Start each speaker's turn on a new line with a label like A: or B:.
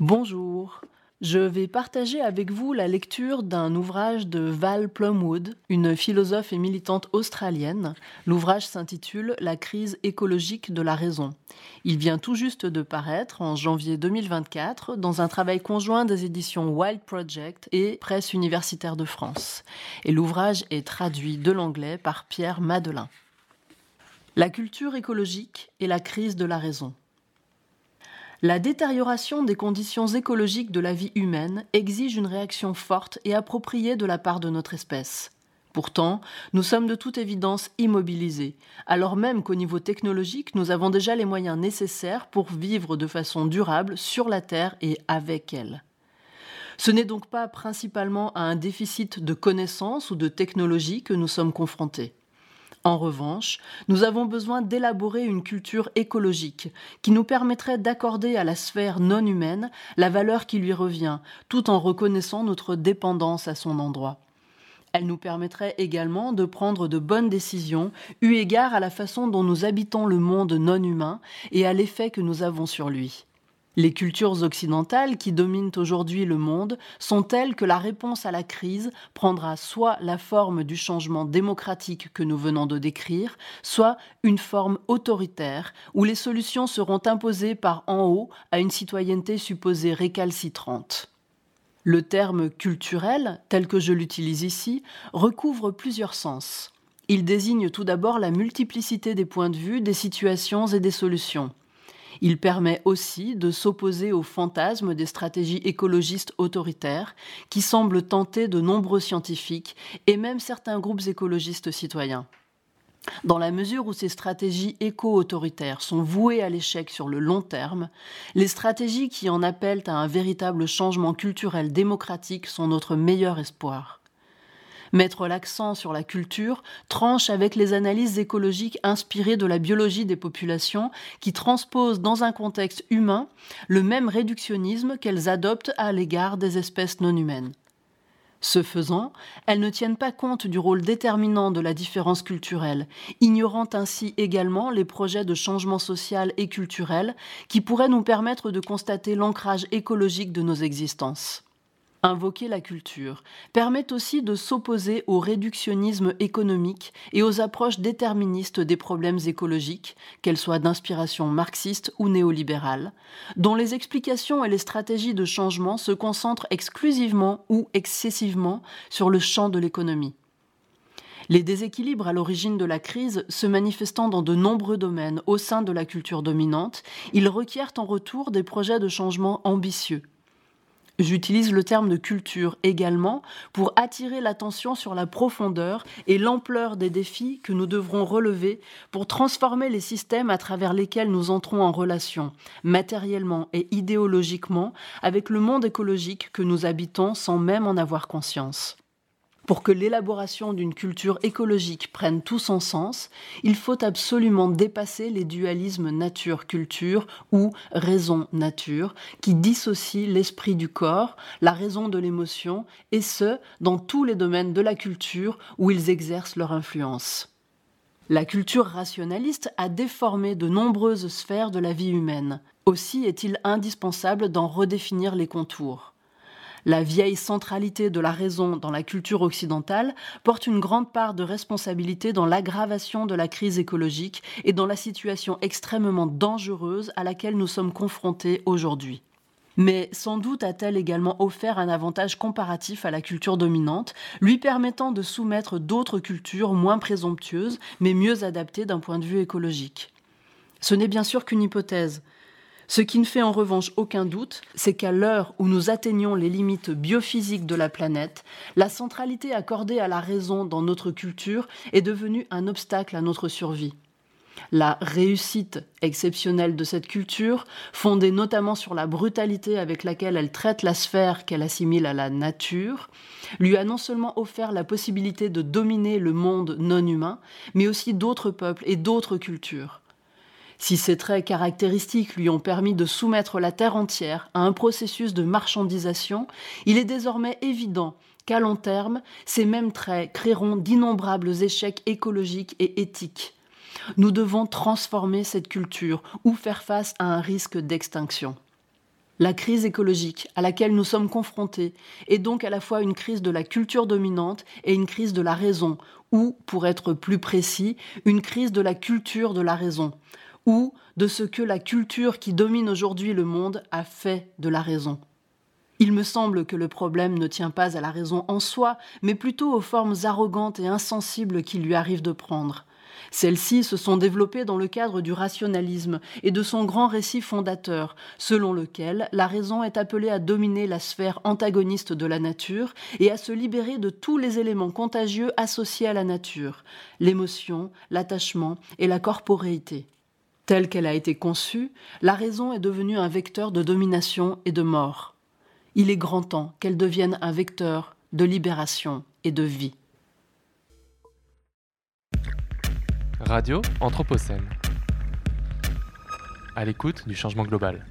A: Bonjour. Je vais partager avec vous la lecture d'un ouvrage de Val Plumwood, une philosophe et militante australienne. L'ouvrage s'intitule La crise écologique de la raison. Il vient tout juste de paraître en janvier 2024 dans un travail conjoint des éditions Wild Project et Presse universitaire de France. Et l'ouvrage est traduit de l'anglais par Pierre Madelin. La culture écologique et la crise de la raison. La détérioration des conditions écologiques de la vie humaine exige une réaction forte et appropriée de la part de notre espèce. Pourtant, nous sommes de toute évidence immobilisés, alors même qu'au niveau technologique, nous avons déjà les moyens nécessaires pour vivre de façon durable sur la Terre et avec elle. Ce n'est donc pas principalement à un déficit de connaissances ou de technologie que nous sommes confrontés. En revanche, nous avons besoin d'élaborer une culture écologique qui nous permettrait d'accorder à la sphère non humaine la valeur qui lui revient, tout en reconnaissant notre dépendance à son endroit. Elle nous permettrait également de prendre de bonnes décisions, eu égard à la façon dont nous habitons le monde non humain et à l'effet que nous avons sur lui. Les cultures occidentales qui dominent aujourd'hui le monde sont telles que la réponse à la crise prendra soit la forme du changement démocratique que nous venons de décrire, soit une forme autoritaire où les solutions seront imposées par en haut à une citoyenneté supposée récalcitrante. Le terme culturel, tel que je l'utilise ici, recouvre plusieurs sens. Il désigne tout d'abord la multiplicité des points de vue, des situations et des solutions. Il permet aussi de s'opposer au fantasme des stratégies écologistes autoritaires qui semblent tenter de nombreux scientifiques et même certains groupes écologistes citoyens. Dans la mesure où ces stratégies éco-autoritaires sont vouées à l'échec sur le long terme, les stratégies qui en appellent à un véritable changement culturel démocratique sont notre meilleur espoir. Mettre l'accent sur la culture tranche avec les analyses écologiques inspirées de la biologie des populations qui transposent dans un contexte humain le même réductionnisme qu'elles adoptent à l'égard des espèces non humaines. Ce faisant, elles ne tiennent pas compte du rôle déterminant de la différence culturelle, ignorant ainsi également les projets de changement social et culturel qui pourraient nous permettre de constater l'ancrage écologique de nos existences. Invoquer la culture permet aussi de s'opposer au réductionnisme économique et aux approches déterministes des problèmes écologiques, qu'elles soient d'inspiration marxiste ou néolibérale, dont les explications et les stratégies de changement se concentrent exclusivement ou excessivement sur le champ de l'économie. Les déséquilibres à l'origine de la crise se manifestant dans de nombreux domaines au sein de la culture dominante, ils requièrent en retour des projets de changement ambitieux J'utilise le terme de culture également pour attirer l'attention sur la profondeur et l'ampleur des défis que nous devrons relever pour transformer les systèmes à travers lesquels nous entrons en relation, matériellement et idéologiquement, avec le monde écologique que nous habitons sans même en avoir conscience. Pour que l'élaboration d'une culture écologique prenne tout son sens, il faut absolument dépasser les dualismes nature-culture ou raison-nature qui dissocient l'esprit du corps, la raison de l'émotion, et ce, dans tous les domaines de la culture où ils exercent leur influence. La culture rationaliste a déformé de nombreuses sphères de la vie humaine. Aussi est-il indispensable d'en redéfinir les contours. La vieille centralité de la raison dans la culture occidentale porte une grande part de responsabilité dans l'aggravation de la crise écologique et dans la situation extrêmement dangereuse à laquelle nous sommes confrontés aujourd'hui. Mais sans doute a-t-elle également offert un avantage comparatif à la culture dominante, lui permettant de soumettre d'autres cultures moins présomptueuses, mais mieux adaptées d'un point de vue écologique. Ce n'est bien sûr qu'une hypothèse. Ce qui ne fait en revanche aucun doute, c'est qu'à l'heure où nous atteignons les limites biophysiques de la planète, la centralité accordée à la raison dans notre culture est devenue un obstacle à notre survie. La réussite exceptionnelle de cette culture, fondée notamment sur la brutalité avec laquelle elle traite la sphère qu'elle assimile à la nature, lui a non seulement offert la possibilité de dominer le monde non humain, mais aussi d'autres peuples et d'autres cultures. Si ces traits caractéristiques lui ont permis de soumettre la Terre entière à un processus de marchandisation, il est désormais évident qu'à long terme, ces mêmes traits créeront d'innombrables échecs écologiques et éthiques. Nous devons transformer cette culture ou faire face à un risque d'extinction. La crise écologique à laquelle nous sommes confrontés est donc à la fois une crise de la culture dominante et une crise de la raison, ou, pour être plus précis, une crise de la culture de la raison, ou de ce que la culture qui domine aujourd'hui le monde a fait de la raison. Il me semble que le problème ne tient pas à la raison en soi, mais plutôt aux formes arrogantes et insensibles qu'il lui arrive de prendre. Celles-ci se sont développées dans le cadre du rationalisme et de son grand récit fondateur, selon lequel la raison est appelée à dominer la sphère antagoniste de la nature et à se libérer de tous les éléments contagieux associés à la nature, l'émotion, l'attachement et la corporéité. Telle qu'elle a été conçue, la raison est devenue un vecteur de domination et de mort. Il est grand temps qu'elle devienne un vecteur de libération et de vie.
B: Radio Anthropocène. À l'écoute du changement global.